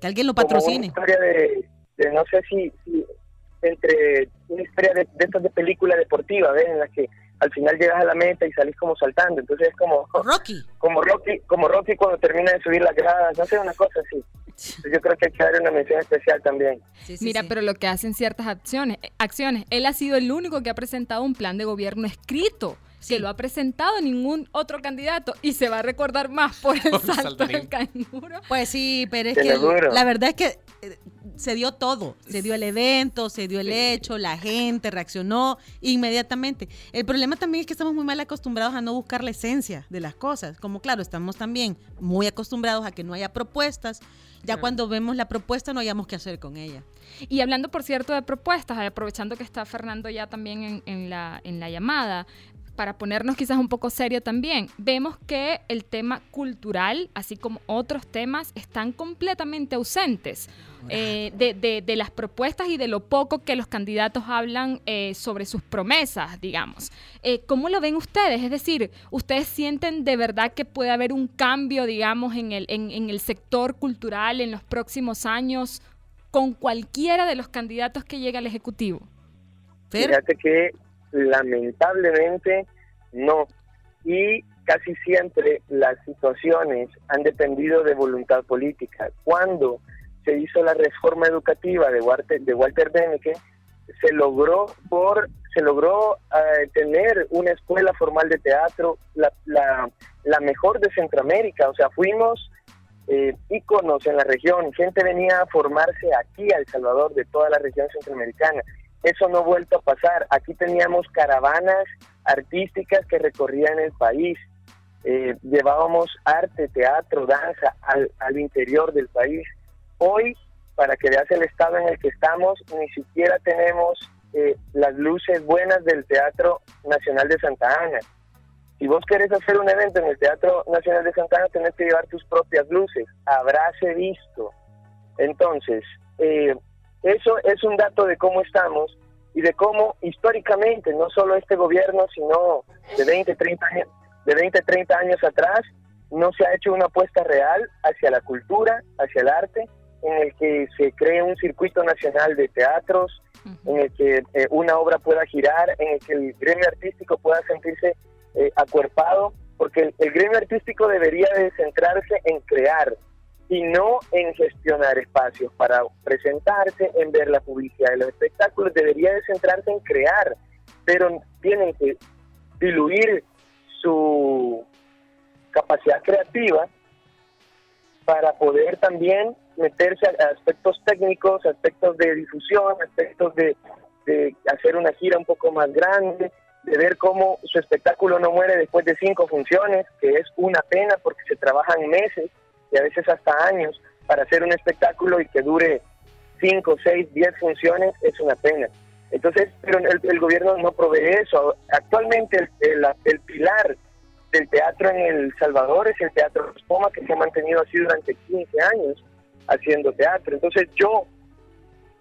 Que alguien lo patrocine. Una historia de, no sé si entre una historia de, de estas de película deportiva, ¿ves? En la que al final llegas a la meta y salís como saltando. Entonces es como Rocky. Como Rocky, como Rocky cuando termina de subir las gradas, no sé, una cosa así. Yo creo que hay que darle una mención especial también. Mira, pero lo que hacen ciertas acciones, acciones, él ha sido el único que ha presentado un plan de gobierno escrito que lo ha presentado ningún otro candidato y se va a recordar más por el salto del canguro. Pues sí, pero es que la verdad es que eh, se dio todo, se dio el evento, se dio el hecho, la gente reaccionó inmediatamente. El problema también es que estamos muy mal acostumbrados a no buscar la esencia de las cosas, como claro, estamos también muy acostumbrados a que no haya propuestas, ya cuando vemos la propuesta no hayamos qué hacer con ella. Y hablando, por cierto, de propuestas, aprovechando que está Fernando ya también en, la, en la llamada, para ponernos quizás un poco serio también, vemos que el tema cultural, así como otros temas, están completamente ausentes eh, de, las propuestas y de lo poco que los candidatos hablan eh, sobre sus promesas, digamos. Eh, ¿Cómo lo ven ustedes? Es decir, ¿ustedes sienten de verdad que puede haber un cambio, digamos, en el, en el sector cultural en los próximos años con cualquiera de los candidatos que llegue al Ejecutivo? Fíjate que lamentablemente no. Y casi siempre las situaciones han dependido de voluntad política. Cuando se hizo la reforma educativa de Walter, de se logró por se logró eh, tener una escuela formal de teatro, la, la, la mejor de Centroamérica, o sea, fuimos eh, íconos en la región, gente venía a formarse aquí a El Salvador de toda la región centroamericana. Eso no ha vuelto a pasar. Aquí teníamos caravanas artísticas que recorrían el país. Eh, llevábamos arte, teatro, danza al, interior del país. Hoy, para que veas el estado en el que estamos, ni siquiera tenemos eh, las luces buenas del Teatro Nacional de Santa Ana. Si vos querés hacer un evento en el Teatro Nacional de Santa Ana, tenés que llevar tus propias luces. Habráse visto. Entonces, eh, eso es un dato de cómo estamos y de cómo históricamente, no solo este gobierno, sino de 20, 30 años, de 20, 30 años atrás, no se ha hecho una apuesta real hacia la cultura, hacia el arte, en el que se cree un circuito nacional de teatros, en el que eh, una obra pueda girar, en el que el gremio artístico pueda sentirse eh, acuerpado, porque el, gremio artístico debería de centrarse en crear y no en gestionar espacios para presentarse, en ver la publicidad de los espectáculos, debería de centrarse en crear, pero tienen que diluir su capacidad creativa para poder también meterse a aspectos técnicos, aspectos de difusión, aspectos de, hacer una gira un poco más grande, de ver cómo su espectáculo no muere después de cinco funciones, que es una pena porque se trabajan meses y a veces hasta años para hacer un espectáculo y que dure cinco, seis, diez funciones, es una pena. Entonces, pero el, gobierno no provee eso. Actualmente el, el, pilar del teatro en El Salvador es el Teatro Poma, que se ha mantenido así durante 15 años haciendo teatro. Entonces yo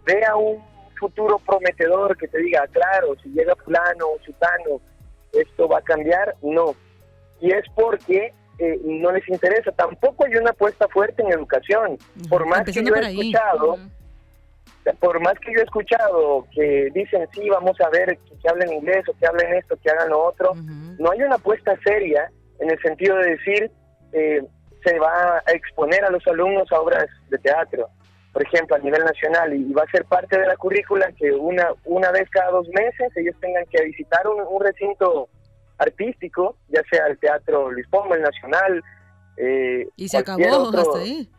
vea un futuro prometedor que te diga, claro, si llega fulano o sutano, esto va a cambiar, no. Y es porque eh, no les interesa. Tampoco hay una apuesta fuerte en educación. Por más que yo he escuchado, por más que yo he escuchado que dicen, sí, vamos a ver que, hablen inglés o que hablen esto, que hagan lo otro, no hay una apuesta seria en el sentido de decir, eh, se va a exponer a los alumnos a obras de teatro, por ejemplo, a nivel nacional, y va a ser parte de la currícula que una, una vez cada dos meses ellos tengan que visitar un, recinto artístico, ya sea el Teatro Lisboa, el Nacional. Eh, y se acabó hasta ahí.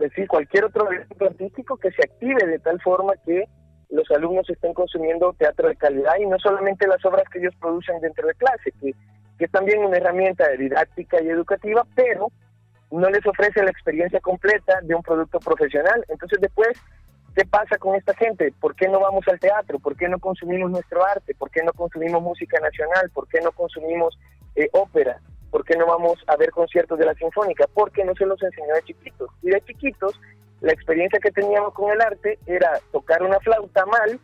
Es decir, cualquier otro recinto artístico que se active de tal forma que los alumnos estén consumiendo teatro de calidad y no solamente las obras que ellos producen dentro de clase, que, que es también una herramienta didáctica y educativa, pero no les ofrece la experiencia completa de un producto profesional. Entonces después, ¿qué pasa con esta gente? ¿Por qué no vamos al teatro? ¿Por qué no consumimos nuestro arte? ¿Por qué no consumimos música nacional? ¿Por qué no consumimos eh, ópera? ¿Por qué no vamos a ver conciertos de la Sinfónica? Porque no se los enseñó de chiquitos. Y de chiquitos, la experiencia que teníamos con el arte era tocar una flauta mal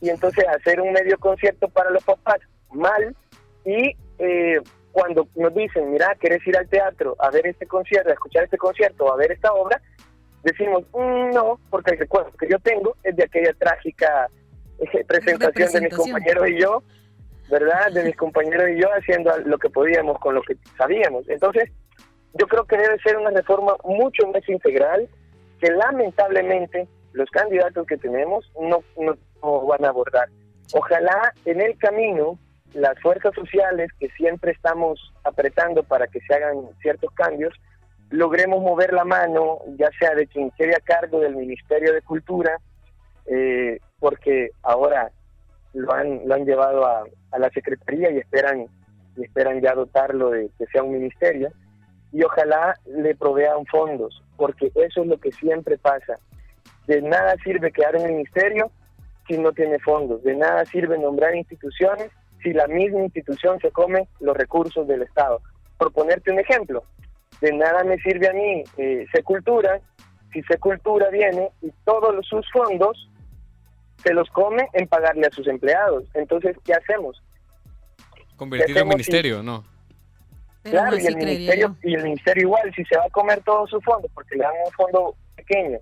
y entonces hacer un medio concierto para los papás mal y eh, cuando nos dicen, mira, ¿quieres ir al teatro a ver este concierto, a escuchar este concierto, a ver esta obra? Decimos, mm, no, porque el recuerdo que yo tengo es de aquella trágica eh, presentación de mis compañeros y yo, ¿verdad? De mis compañeros y yo haciendo lo que podíamos con lo que sabíamos. Entonces, yo creo que debe ser una reforma mucho más integral que lamentablemente los candidatos que tenemos no, no van a abordar. Ojalá en el camino las fuerzas sociales que siempre estamos apretando para que se hagan ciertos cambios, logremos mover la mano, ya sea de quien quede a cargo del Ministerio de Cultura, eh, porque ahora lo han, lo han llevado a, a, la Secretaría y esperan, y esperan ya dotarlo de que sea un ministerio, y ojalá le provean fondos, porque eso es lo que siempre pasa. De nada sirve quedar en el ministerio si no tiene fondos, de nada sirve nombrar instituciones si la misma institución se come los recursos del Estado. Por ponerte un ejemplo, de nada me sirve a mí eh, Secultura si Secultura viene y todos sus fondos se los come en pagarle a sus empleados. Entonces, ¿qué hacemos? Convertirlo en ministerio, ¿no? claro, y el, ministerio, y el ministerio igual, si se va a comer todos sus fondos, porque le dan un fondo pequeño,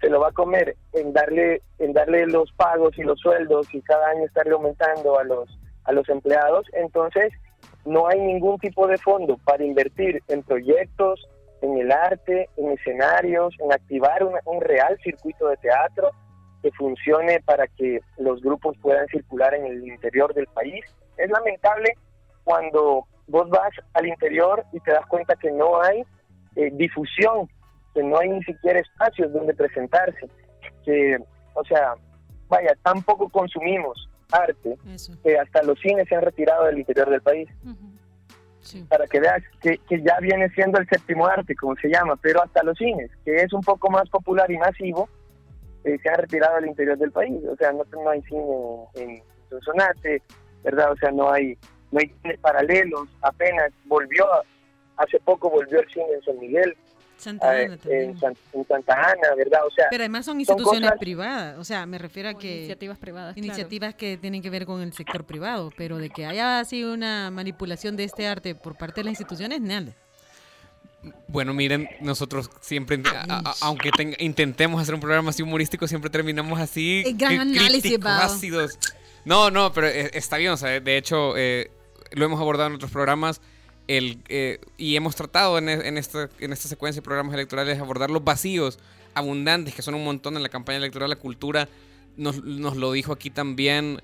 se lo va a comer en darle, en darle los pagos y los sueldos y cada año estarle aumentando a los a los empleados, entonces no hay ningún tipo de fondo para invertir en proyectos, en el arte, en escenarios, en activar un real circuito de teatro que funcione para que los grupos puedan circular en el interior del país. Es lamentable cuando vos vas al interior y te das cuenta que no hay eh, difusión, que no hay ni siquiera espacios donde presentarse, que, o sea, vaya, tampoco consumimos arte, que hasta los cines se han retirado del interior del país. Para que veas que, ya viene siendo el séptimo arte, como se llama, pero hasta los cines, que es un poco más popular y masivo, eh, se han retirado del interior del país. O sea, no, no hay cine en, Sonsonate, ¿verdad? O sea, no hay, no hay cines paralelos, apenas volvió, hace poco volvió el cine en San Miguel. Santa Ana eh, en, Santa Ana, ¿verdad? O sea, pero además son instituciones privadas, o sea, me refiero a que iniciativas privadas, iniciativas que tienen que ver con el sector privado, pero de que haya sido una manipulación de este arte por parte de las instituciones, nada. Bueno, miren, nosotros siempre, aunque intentemos hacer un programa así humorístico, siempre terminamos así. El gran análisis, ácidos. No, no, pero eh, está bien, o sea, de hecho, eh, lo hemos abordado en otros programas. El, eh, y hemos tratado en, en, esta, en esta secuencia de programas electorales abordar los vacíos abundantes, que son un montón en la campaña electoral. La cultura nos, nos lo dijo aquí también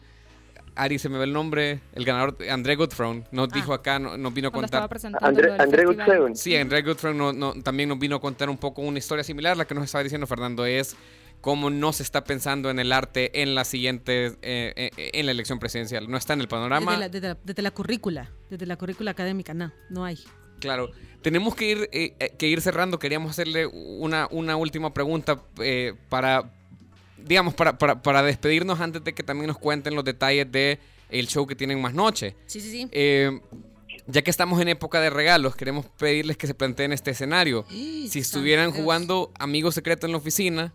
Ari, se me ve el nombre, el ganador, André Goodfrone, nos ah. dijo acá, nos vino a contar. André, André Goodfrone. Sí, André Goodfrone no, también nos vino a contar un poco una historia similar. La que nos estaba diciendo Fernando es cómo no se está pensando en el arte en la siguiente, eh, eh, en la elección presidencial. No está en el panorama. Desde la, currícula, desde la currícula académica, no, no hay. Claro, tenemos que ir, eh, que ir cerrando. Queríamos hacerle una, una última pregunta para digamos, para, para, para, despedirnos antes de que también nos cuenten los detalles de el show que tienen más noche. Sí, sí, sí. Ya que estamos en época de regalos, queremos pedirles que se planteen este escenario. si estuvieran jugando Amigos Secretos en la oficina,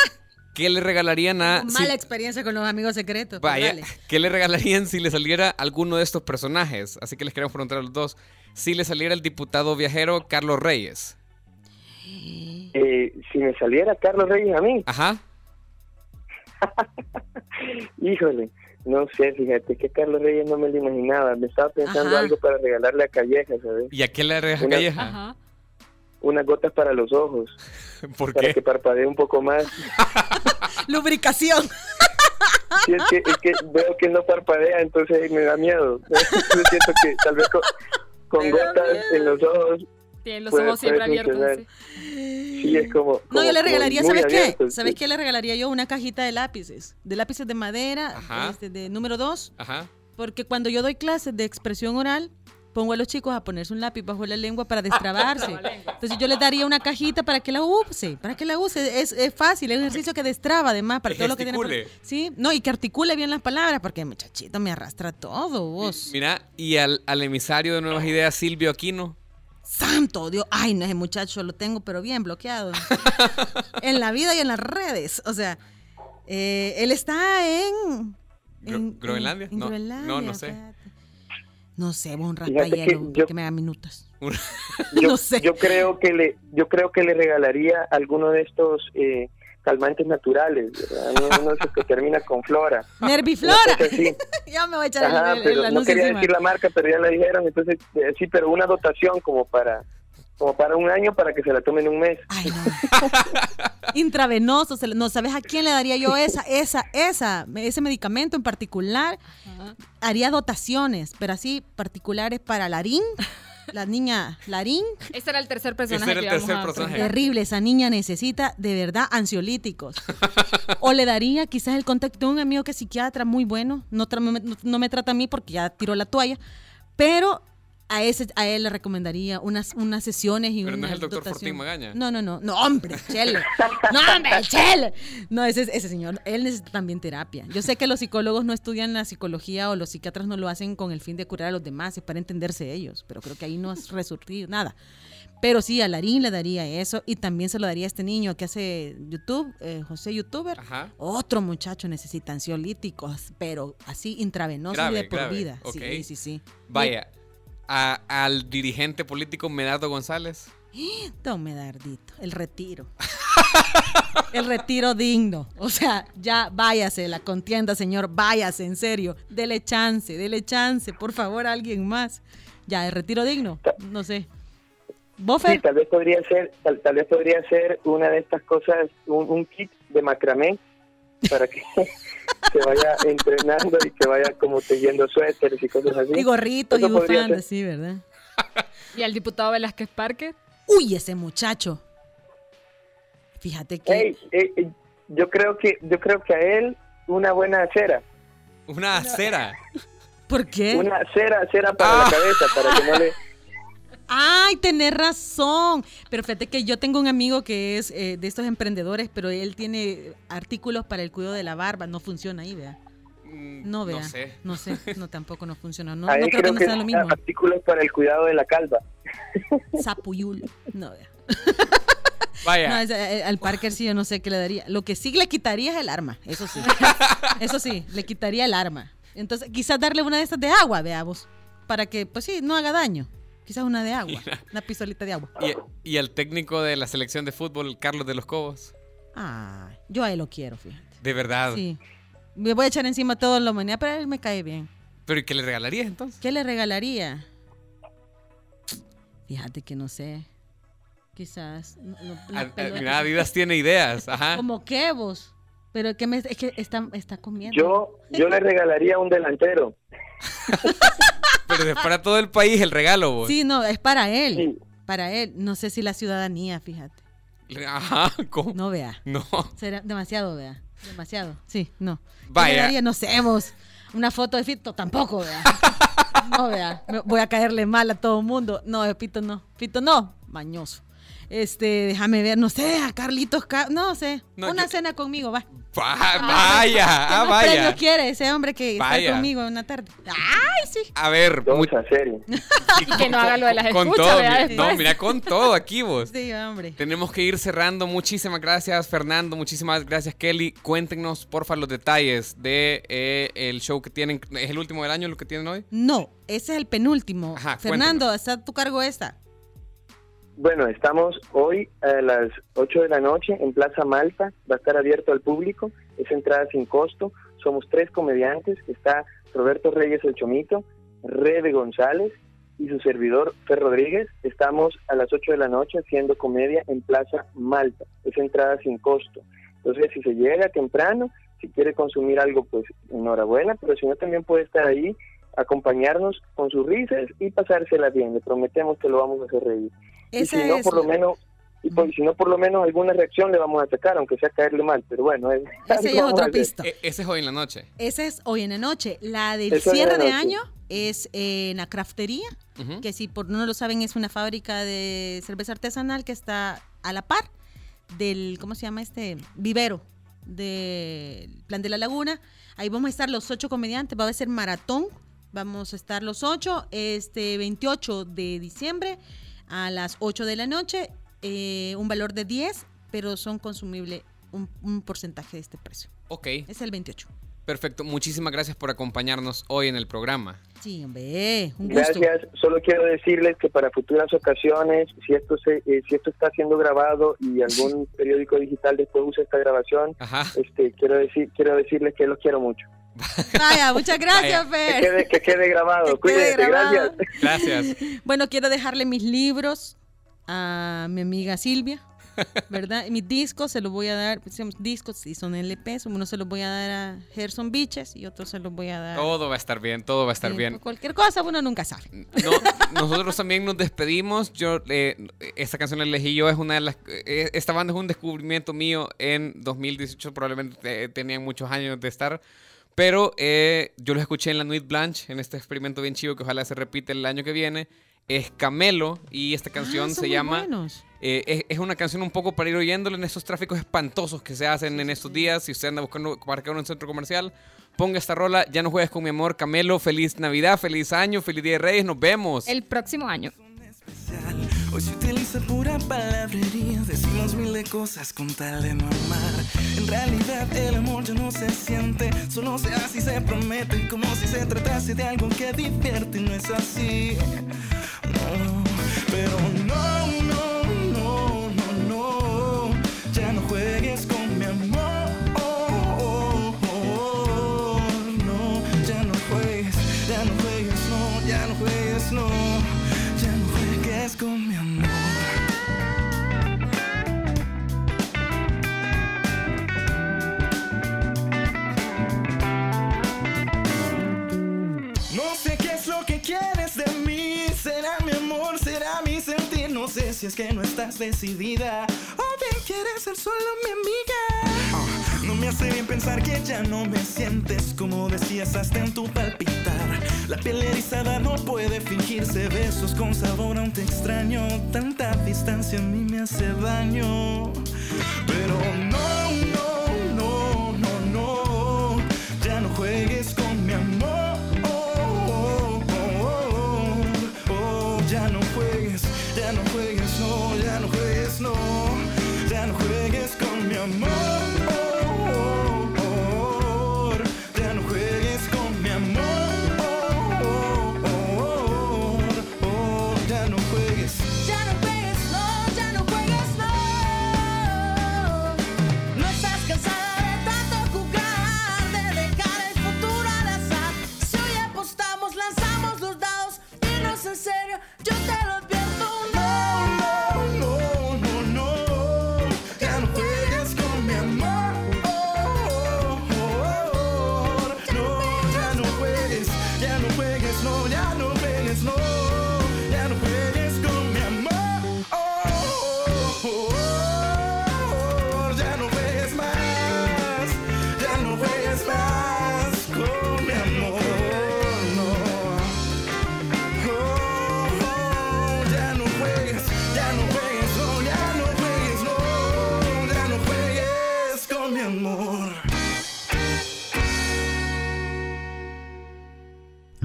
¿qué le regalarían a... Mala experiencia con los amigos secretos. Vaya, ¿qué le regalarían si le saliera alguno de estos personajes? Así que les queremos preguntar a los dos. Si le saliera el diputado viajero Carlos Reyes. Eh, si me saliera Carlos Reyes a mí. Ajá. Híjole, no sé, fíjate que Carlos Reyes no me lo imaginaba. Me estaba pensando algo para regalarle a Calleja, ¿sabes? ¿Y a qué le regalas a Calleja? Unas gotas para los ojos. ¿Por para que parpadee un poco más. Lubricación. es, que, es que veo que no parpadea, entonces me da miedo. Yo siento que tal vez con gotas en los ojos tiene los ojos siempre abiertos. Sí. es como, No, yo le regalaría, ¿sabes qué? ¿Sabes qué le regalaría yo? Una cajita de lápices. De lápices de madera, este, de número 2. Ajá. Porque cuando yo doy clases de expresión oral, pongo a los chicos a ponerse un lápiz bajo la lengua para destrabarse. Entonces yo les daría una cajita para que la use, para que la use. Es, es fácil, es un ejercicio que destraba además para todo lo que tiene. Sí, no, y que articule bien las palabras, porque muchachito me arrastra todo, vos. Mira, y al, al emisario de Nuevas Ideas, Silvio Aquino, santo Dios, ay, no, ese muchacho lo tengo, pero bien bloqueado. en la vida y en las redes. O sea, eh, él está en... ¿Groenlandia? no, no, no sé. No sé, un rapayero que, me da minutos. no sé. Yo creo que le, yo creo que le regalaría alguno de estos eh, calmantes naturales, ¿verdad? Uno que termina con flora. Nerviflora. ya me voy a echar Ajá, el, No quería decir la marca, pero ya la dijeron, entonces eh, sí, pero una dotación como para como para un año para que se la tomen un mes. Ay, no. Intravenoso, no sabes a quién le daría yo esa, esa, esa, ese medicamento en particular. Haría dotaciones, pero así particulares para larín la niña Larín. Este era el tercer personaje. Ese era el tercer personaje. Terrible, esa niña necesita de verdad ansiolíticos. o le daría quizás el contacto de un amigo que es psiquiatra muy bueno, no, no me trata a mí porque ya tiró la toalla, pero a ese a él le recomendaría unas unas sesiones y Pero no es el doctor Fortín Magaña. No, no, no, no, hombre, Chele. No, hombre, Chele. No, ese, ese señor, él necesita también terapia. Yo sé que los psicólogos no estudian la psicología o los psiquiatras no lo hacen con el fin de curar a los demás, es para entenderse ellos, pero creo que ahí no has resurgido nada. Pero sí, a Larín le daría eso y también se lo daría a este niño que hace YouTube, eh, José YouTuber. Ajá. Otro muchacho necesita ansiolíticos, pero así intravenosos y de por vida. Sí, sí, sí. Vaya al dirigente político Medardo González? Don Medardito, el retiro. el retiro digno. O sea, ya váyase la contienda, señor, váyase, en serio. Dele chance, dele chance, por favor, a alguien más. Ya, el retiro digno, no sé. Sí, tal vez podría ser, tal, vez podría ser una de estas cosas, un kit de macramé para que se vaya entrenando y que vaya como tejiendo suéteres y cosas así. Y gorritos y bufandas, sí, ¿verdad? ¿Y al diputado Velázquez Parque? Uy, ese muchacho. Fíjate que... Eh, eh, yo creo que yo creo que a él una buena cera. ¿Una cera? ¿Por qué? Una cera, cera para la ah. cabeza, para que no le Ay, tenés razón. Pero fíjate que yo tengo un amigo que es eh, de estos emprendedores, pero él tiene artículos para el cuidado de la barba. No funciona ahí, vea. Mm, no, vea. No sé. No sé, no, tampoco no funciona. No, creo, que no sea lo mismo. Artículos para el cuidado de la calva. Sapuyul. No, vea. Vaya. Eh, al Parker sí yo no sé qué le daría. Lo que sí le quitaría es el arma, eso sí. eso sí, le quitaría el arma. Entonces, quizás darle una de estas de agua, veamos, para que, pues sí, no haga daño. Quizás una de agua, una pistolita de agua. ¿Y, el técnico de la selección de fútbol, Carlos de los Cobos? Ah, yo a él lo quiero, fíjate. ¿De verdad? Sí. Me voy a echar encima todo la humanidad, pero a él me cae bien. ¿Pero y qué le regalarías entonces? ¿Qué le regalaría? Fíjate que no sé. Quizás. No, Mira, Vidas tiene ideas. Ajá. ¿Como qué vos? Pero que me, es que está, está comiendo. Yo, yo le regalaría un delantero. Pero es para todo el país el regalo, vos. Sí, no, es para él. Para él. No sé si la ciudadanía, fíjate. Ajá, ¿cómo? No vea. No. Será demasiado, vea. Demasiado. Sí, no. Vaya. no sé, vos. Una foto de Fito tampoco, vea. No, vea. Voy a caerle mal a todo el mundo. No, Fito no. Fito no. Mañoso. Este, déjame ver, no sé, a Carlitos, no sé, una cena conmigo, va. vaya, ah, vaya. premio quiere ese hombre que está conmigo una tarde? Ay, sí. A ver, mucha serie. y que no haga lo de las con todo, No, mira, con todo aquí vos. Sí, hombre. Tenemos que ir cerrando. Muchísimas gracias, Fernando. Muchísimas gracias, Kelly. Cuéntenos, porfa, los detalles de eh, el show que tienen. ¿Es el último del año lo que tienen hoy? No, ese es el penúltimo. Fernando, está a tu cargo esta. Bueno, estamos hoy a las 8 de la noche en Plaza Malta, va a estar abierto al público, es entrada sin costo, somos tres comediantes, está Roberto Reyes El Chomito, Rebe González y su servidor Fer Rodríguez, estamos a las 8 de la noche haciendo comedia en Plaza Malta, es entrada sin costo. Entonces, si se llega temprano, si quiere consumir algo, pues enhorabuena, pero si no, también puede estar ahí, acompañarnos con sus risas y pasársela bien, le prometemos que lo vamos a hacer reír y si no, por lo menos y si no por lo menos alguna reacción le vamos a sacar, aunque sea caerle mal, pero bueno. ese es otro pista. E, ese es hoy en la noche. Ese es hoy en la noche. La del cierre de, año es en la craftería, que si por no lo saben es una fábrica de cerveza artesanal que está a la par del, ¿cómo se llama este? Vivero del Plan de la Laguna. Ahí vamos a estar los ocho comediantes, va a ser maratón, vamos a estar los ocho, este 28 de diciembre a las 8 de la noche, eh, un valor de 10, pero son consumibles un, porcentaje de este precio. Ok. Es el 28. Perfecto, muchísimas gracias por acompañarnos hoy en el programa. Sí, hombre, un gusto. Gracias, solo quiero decirles que para futuras ocasiones, si esto se, eh, si esto está siendo grabado y algún periódico digital después usa esta grabación, este quiero decir quiero decirles que los quiero mucho. Vaya, muchas gracias, Fer. Que quede, grabado. Cuídate, gracias. Gracias. Bueno, quiero dejarle mis libros a mi amiga Silvia, ¿verdad? mis discos se los voy a dar, pues, discos si son LPs, uno se los voy a dar a Gerson Biches y otro se los voy a dar. Todo va a estar bien, todo va a estar bien. Cualquier cosa uno nunca sabe. nosotros también nos despedimos. Yo eh, esta canción la elegí yo es una de las eh, esta banda es un descubrimiento mío en 2018, probablemente tenían muchos años de estar pero eh, yo lo escuché en la Nuit Blanche, en este experimento bien chivo que ojalá se repite el año que viene. Es Camelo y esta canción ah, se llama... Eh, es, una canción un poco para ir oyéndolo en esos tráficos espantosos que se hacen en estos días. Si usted anda buscando en un centro comercial, ponga esta rola. Ya no juegues con mi amor, Camelo. Feliz Navidad, feliz año, feliz Día de Reyes. Nos vemos. El próximo año. Hoy se utiliza pura palabrería, decimos mil de cosas con tal de no. En realidad el amor ya no se siente, solo se hace y se promete, como si se tratase de algo que divierte y no es así. No, pero no, si es que no estás decidida o bien quieres ser solo mi amiga. Ah, no me hace bien pensar que ya no me sientes como decías hasta en tu palpitar. La piel erizada no puede fingirse besos con sabor aún te extraño. Tanta distancia a mí me hace daño. Pero no, no, ya no juegues, no, ya no juegues, no, Ya no juegues con mi amor.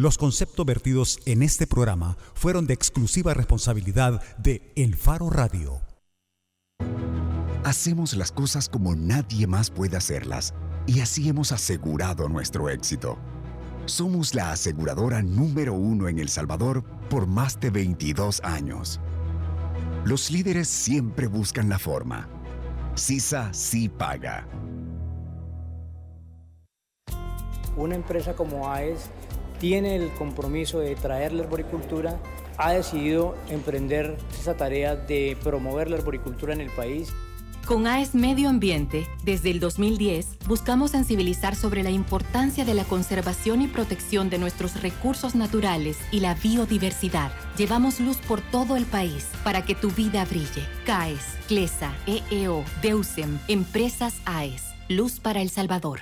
Los conceptos vertidos en este programa fueron de exclusiva responsabilidad de El Faro Radio. Hacemos las cosas como nadie más puede hacerlas y así hemos asegurado nuestro éxito. Somos la aseguradora número uno en El Salvador por más de 22 años. Los líderes siempre buscan la forma. CISA sí paga. Una empresa como AES tiene el compromiso de traer la arboricultura, ha decidido emprender esa tarea de promover la arboricultura en el país. Con AES Medio Ambiente, desde el 2010, buscamos sensibilizar sobre la importancia de la conservación y protección de nuestros recursos naturales y la biodiversidad. Llevamos luz por todo el país para que tu vida brille. CAES, CLESA, EEO, DEUSEM, Empresas AES. Luz para El Salvador.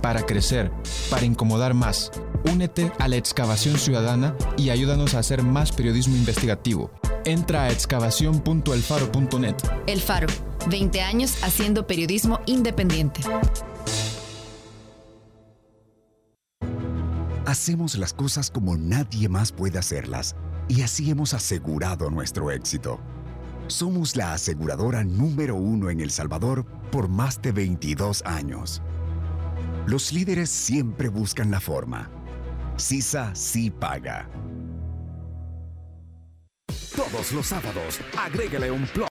para crecer, para incomodar más. Únete a la excavación ciudadana y ayúdanos a hacer más periodismo investigativo. Entra a excavación.elfaro.net. El Faro, 20 años haciendo periodismo independiente. Hacemos las cosas como nadie más puede hacerlas y así hemos asegurado nuestro éxito. Somos la aseguradora número uno en El Salvador por más de 22 años. Los líderes siempre buscan la forma. CISA sí paga. Todos los sábados, agrégale un plot